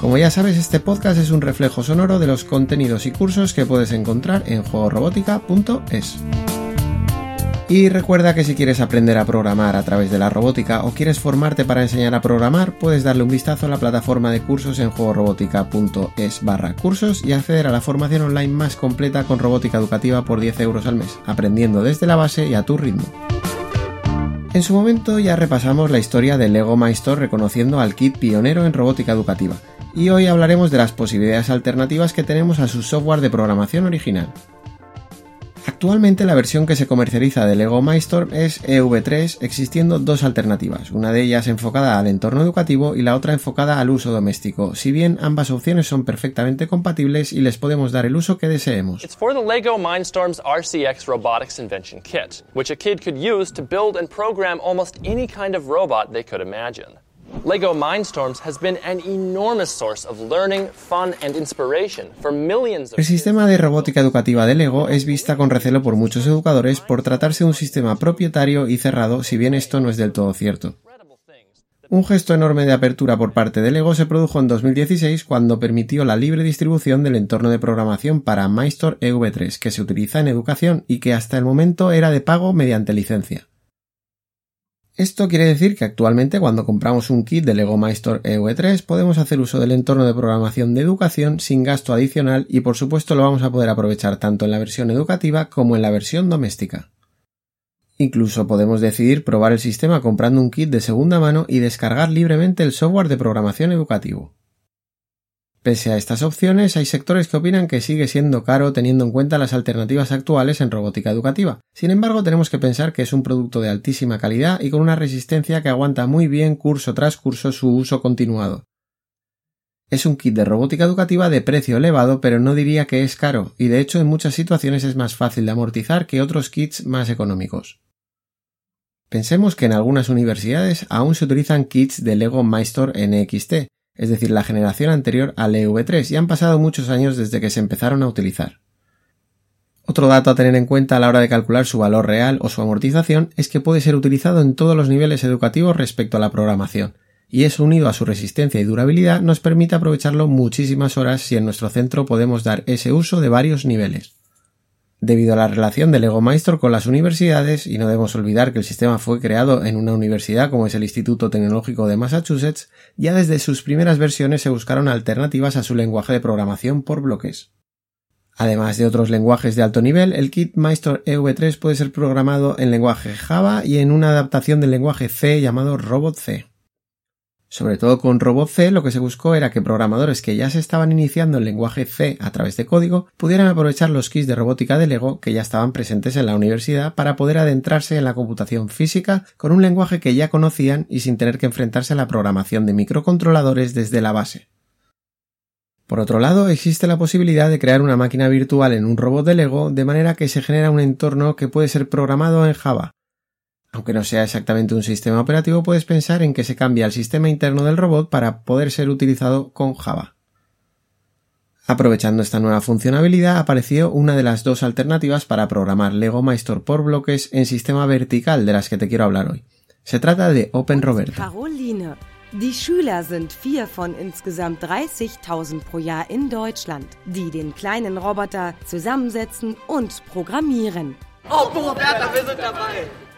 Como ya sabes, este podcast es un reflejo sonoro de los contenidos y cursos que puedes encontrar en juegorobótica.es. Y recuerda que si quieres aprender a programar a través de la robótica o quieres formarte para enseñar a programar, puedes darle un vistazo a la plataforma de cursos en juegorobótica.es barra cursos y acceder a la formación online más completa con robótica educativa por 10 euros al mes, aprendiendo desde la base y a tu ritmo. En su momento ya repasamos la historia de Lego Maestro reconociendo al kit pionero en robótica educativa, y hoy hablaremos de las posibilidades alternativas que tenemos a su software de programación original. Actualmente la versión que se comercializa de Lego Mindstorm es EV3, existiendo dos alternativas, una de ellas enfocada al entorno educativo y la otra enfocada al uso doméstico, si bien ambas opciones son perfectamente compatibles y les podemos dar el uso que deseemos. It's for the Lego Mindstorm's RCX Robotics Invention Kit, which a kid could use to build and program almost any kind of robot they could imagine. Lego Mindstorms has been an enormous source of learning, fun and inspiration for millions of El sistema de robótica educativa de Lego es vista con recelo por muchos educadores por tratarse de un sistema propietario y cerrado, si bien esto no es del todo cierto. Un gesto enorme de apertura por parte de Lego se produjo en 2016 cuando permitió la libre distribución del entorno de programación para Mindstorm EV3 que se utiliza en educación y que hasta el momento era de pago mediante licencia. Esto quiere decir que actualmente cuando compramos un kit de Lego Maestro EV3 podemos hacer uso del entorno de programación de educación sin gasto adicional y por supuesto lo vamos a poder aprovechar tanto en la versión educativa como en la versión doméstica. Incluso podemos decidir probar el sistema comprando un kit de segunda mano y descargar libremente el software de programación educativo. Pese a estas opciones, hay sectores que opinan que sigue siendo caro teniendo en cuenta las alternativas actuales en robótica educativa. Sin embargo, tenemos que pensar que es un producto de altísima calidad y con una resistencia que aguanta muy bien curso tras curso su uso continuado. Es un kit de robótica educativa de precio elevado, pero no diría que es caro, y de hecho en muchas situaciones es más fácil de amortizar que otros kits más económicos. Pensemos que en algunas universidades aún se utilizan kits de Lego Maestro NXT, es decir, la generación anterior al EV3, y han pasado muchos años desde que se empezaron a utilizar. Otro dato a tener en cuenta a la hora de calcular su valor real o su amortización es que puede ser utilizado en todos los niveles educativos respecto a la programación, y eso unido a su resistencia y durabilidad nos permite aprovecharlo muchísimas horas si en nuestro centro podemos dar ese uso de varios niveles. Debido a la relación del Lego Maestro con las universidades, y no debemos olvidar que el sistema fue creado en una universidad como es el Instituto Tecnológico de Massachusetts, ya desde sus primeras versiones se buscaron alternativas a su lenguaje de programación por bloques. Además de otros lenguajes de alto nivel, el kit Maestro EV3 puede ser programado en lenguaje Java y en una adaptación del lenguaje C llamado Robot C. Sobre todo con Robot C lo que se buscó era que programadores que ya se estaban iniciando en lenguaje C a través de código pudieran aprovechar los kits de robótica de Lego que ya estaban presentes en la universidad para poder adentrarse en la computación física con un lenguaje que ya conocían y sin tener que enfrentarse a la programación de microcontroladores desde la base. Por otro lado, existe la posibilidad de crear una máquina virtual en un robot de Lego de manera que se genera un entorno que puede ser programado en Java, aunque no sea exactamente un sistema operativo, puedes pensar en que se cambia el sistema interno del robot para poder ser utilizado con Java. Aprovechando esta nueva funcionalidad, apareció una de las dos alternativas para programar Lego Maestro por bloques en sistema vertical de las que te quiero hablar hoy. Se trata de OpenRoberta. Caroline, die Schüler sind vier von insgesamt 30.000 pro Jahr in Deutschland, die den kleinen Roboter zusammensetzen und programmieren. Oh, Roberta, wir sind dabei.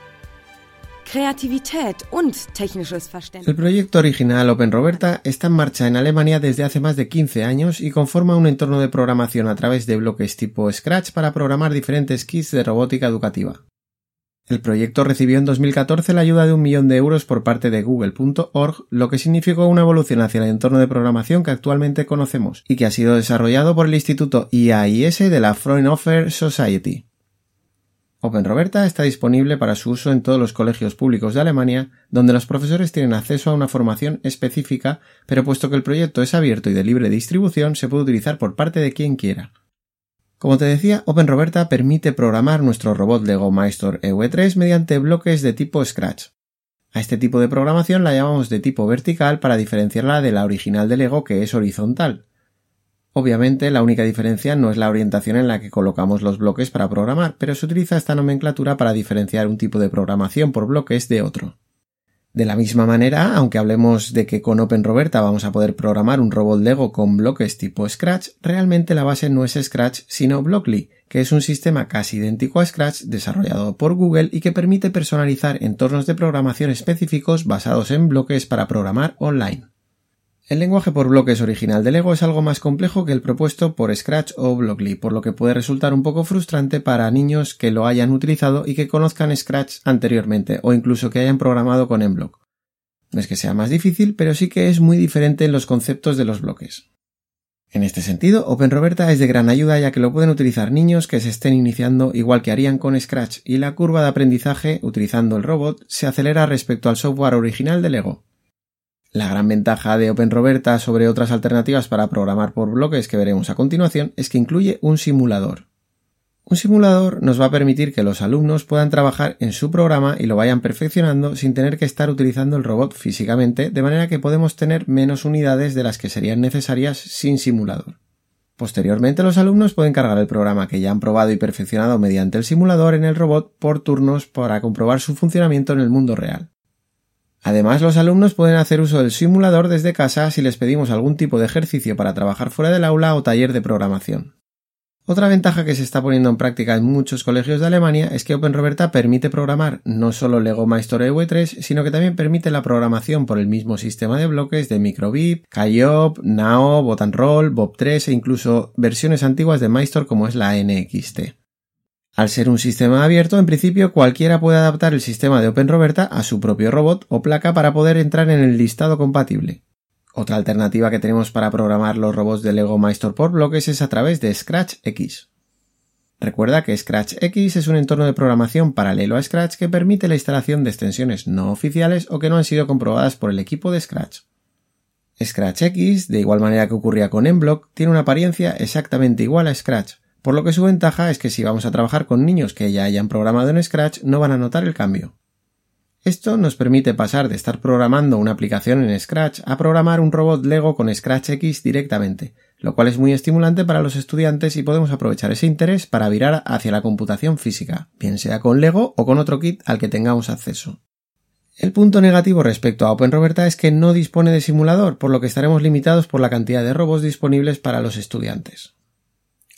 El proyecto original OpenRoberta está en marcha en Alemania desde hace más de 15 años y conforma un entorno de programación a través de bloques tipo Scratch para programar diferentes kits de robótica educativa. El proyecto recibió en 2014 la ayuda de un millón de euros por parte de Google.org, lo que significó una evolución hacia el entorno de programación que actualmente conocemos y que ha sido desarrollado por el Instituto IAIS de la Fraunhofer Society. OpenRoberta está disponible para su uso en todos los colegios públicos de Alemania, donde los profesores tienen acceso a una formación específica, pero puesto que el proyecto es abierto y de libre distribución, se puede utilizar por parte de quien quiera. Como te decía, OpenRoberta permite programar nuestro robot Lego Maestro EV3 mediante bloques de tipo Scratch. A este tipo de programación la llamamos de tipo vertical para diferenciarla de la original de Lego que es horizontal. Obviamente la única diferencia no es la orientación en la que colocamos los bloques para programar, pero se utiliza esta nomenclatura para diferenciar un tipo de programación por bloques de otro. De la misma manera, aunque hablemos de que con OpenRoberta vamos a poder programar un robot Lego con bloques tipo Scratch, realmente la base no es Scratch sino Blockly, que es un sistema casi idéntico a Scratch desarrollado por Google y que permite personalizar entornos de programación específicos basados en bloques para programar online. El lenguaje por bloques original de Lego es algo más complejo que el propuesto por Scratch o Blockly, por lo que puede resultar un poco frustrante para niños que lo hayan utilizado y que conozcan Scratch anteriormente o incluso que hayan programado con Mblock. No es que sea más difícil, pero sí que es muy diferente en los conceptos de los bloques. En este sentido, OpenRoberta es de gran ayuda ya que lo pueden utilizar niños que se estén iniciando igual que harían con Scratch y la curva de aprendizaje utilizando el robot se acelera respecto al software original de Lego. La gran ventaja de OpenRoberta sobre otras alternativas para programar por bloques que veremos a continuación es que incluye un simulador. Un simulador nos va a permitir que los alumnos puedan trabajar en su programa y lo vayan perfeccionando sin tener que estar utilizando el robot físicamente, de manera que podemos tener menos unidades de las que serían necesarias sin simulador. Posteriormente los alumnos pueden cargar el programa que ya han probado y perfeccionado mediante el simulador en el robot por turnos para comprobar su funcionamiento en el mundo real. Además, los alumnos pueden hacer uso del simulador desde casa si les pedimos algún tipo de ejercicio para trabajar fuera del aula o taller de programación. Otra ventaja que se está poniendo en práctica en muchos colegios de Alemania es que OpenRoberta permite programar no solo Lego Maestro EV3, sino que también permite la programación por el mismo sistema de bloques de Microbit, Kayop, Nao, Botanroll, Bob3 e incluso versiones antiguas de Maestro como es la NXT. Al ser un sistema abierto, en principio cualquiera puede adaptar el sistema de OpenRoberta a su propio robot o placa para poder entrar en el listado compatible. Otra alternativa que tenemos para programar los robots de Lego Maestro por bloques es a través de ScratchX. Recuerda que ScratchX es un entorno de programación paralelo a Scratch que permite la instalación de extensiones no oficiales o que no han sido comprobadas por el equipo de Scratch. ScratchX, de igual manera que ocurría con Mblock, tiene una apariencia exactamente igual a Scratch, por lo que su ventaja es que si vamos a trabajar con niños que ya hayan programado en Scratch no van a notar el cambio. Esto nos permite pasar de estar programando una aplicación en Scratch a programar un robot Lego con ScratchX directamente, lo cual es muy estimulante para los estudiantes y podemos aprovechar ese interés para virar hacia la computación física, bien sea con Lego o con otro kit al que tengamos acceso. El punto negativo respecto a OpenRoberta es que no dispone de simulador, por lo que estaremos limitados por la cantidad de robots disponibles para los estudiantes.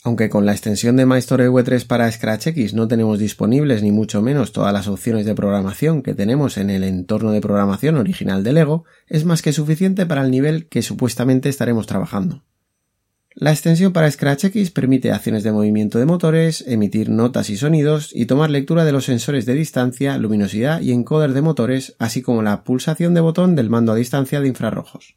Aunque con la extensión de MyStory V3 para ScratchX no tenemos disponibles ni mucho menos todas las opciones de programación que tenemos en el entorno de programación original de Lego, es más que suficiente para el nivel que supuestamente estaremos trabajando. La extensión para ScratchX permite acciones de movimiento de motores, emitir notas y sonidos y tomar lectura de los sensores de distancia, luminosidad y encoder de motores, así como la pulsación de botón del mando a distancia de infrarrojos.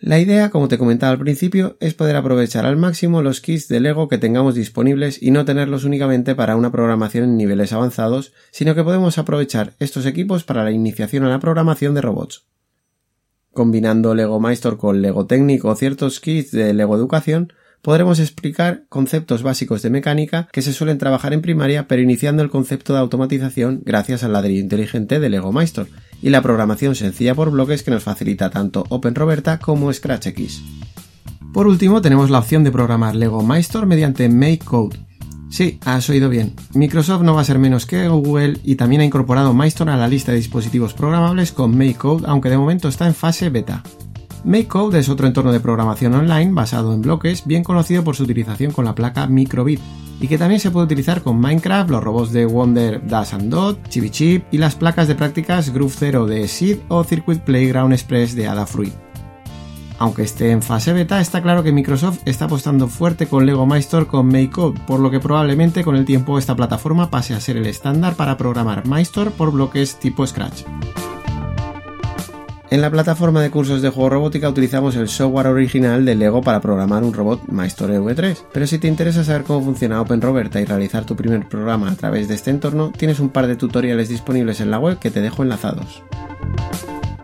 La idea, como te comentaba al principio, es poder aprovechar al máximo los kits de Lego que tengamos disponibles y no tenerlos únicamente para una programación en niveles avanzados, sino que podemos aprovechar estos equipos para la iniciación a la programación de robots. Combinando Lego Maestro con Lego Técnico o ciertos kits de Lego Educación, podremos explicar conceptos básicos de mecánica que se suelen trabajar en primaria, pero iniciando el concepto de automatización gracias al ladrillo inteligente de Lego Maestro y la programación sencilla por bloques que nos facilita tanto OpenRoberta como ScratchX. Por último, tenemos la opción de programar Lego Maestro mediante MakeCode. Sí, has oído bien. Microsoft no va a ser menos que Google y también ha incorporado Maestro a la lista de dispositivos programables con MakeCode, aunque de momento está en fase beta. MakeCode es otro entorno de programación online basado en bloques, bien conocido por su utilización con la placa Microbit, y que también se puede utilizar con Minecraft, los robots de Wonder Dash and Dot, Chibi Chip y las placas de prácticas Groove Zero de Seed o Circuit Playground Express de Adafruit. Aunque esté en fase beta, está claro que Microsoft está apostando fuerte con Lego Maestro con MakeCode, por lo que probablemente con el tiempo esta plataforma pase a ser el estándar para programar Maestro por bloques tipo Scratch. En la plataforma de cursos de juego robótica utilizamos el software original de Lego para programar un robot Maestro V3, pero si te interesa saber cómo funciona OpenRoberta y realizar tu primer programa a través de este entorno, tienes un par de tutoriales disponibles en la web que te dejo enlazados.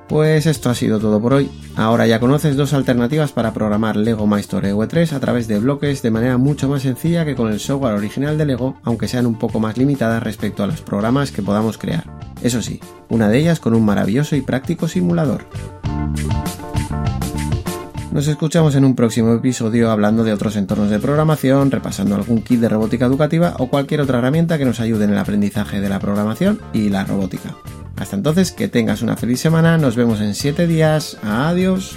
Pues esto ha sido todo por hoy. Ahora ya conoces dos alternativas para programar Lego My Story EV3 a través de bloques de manera mucho más sencilla que con el software original de Lego, aunque sean un poco más limitadas respecto a los programas que podamos crear. Eso sí, una de ellas con un maravilloso y práctico simulador. Nos escuchamos en un próximo episodio hablando de otros entornos de programación, repasando algún kit de robótica educativa o cualquier otra herramienta que nos ayude en el aprendizaje de la programación y la robótica. Hasta entonces, que tengas una feliz semana, nos vemos en 7 días, adiós.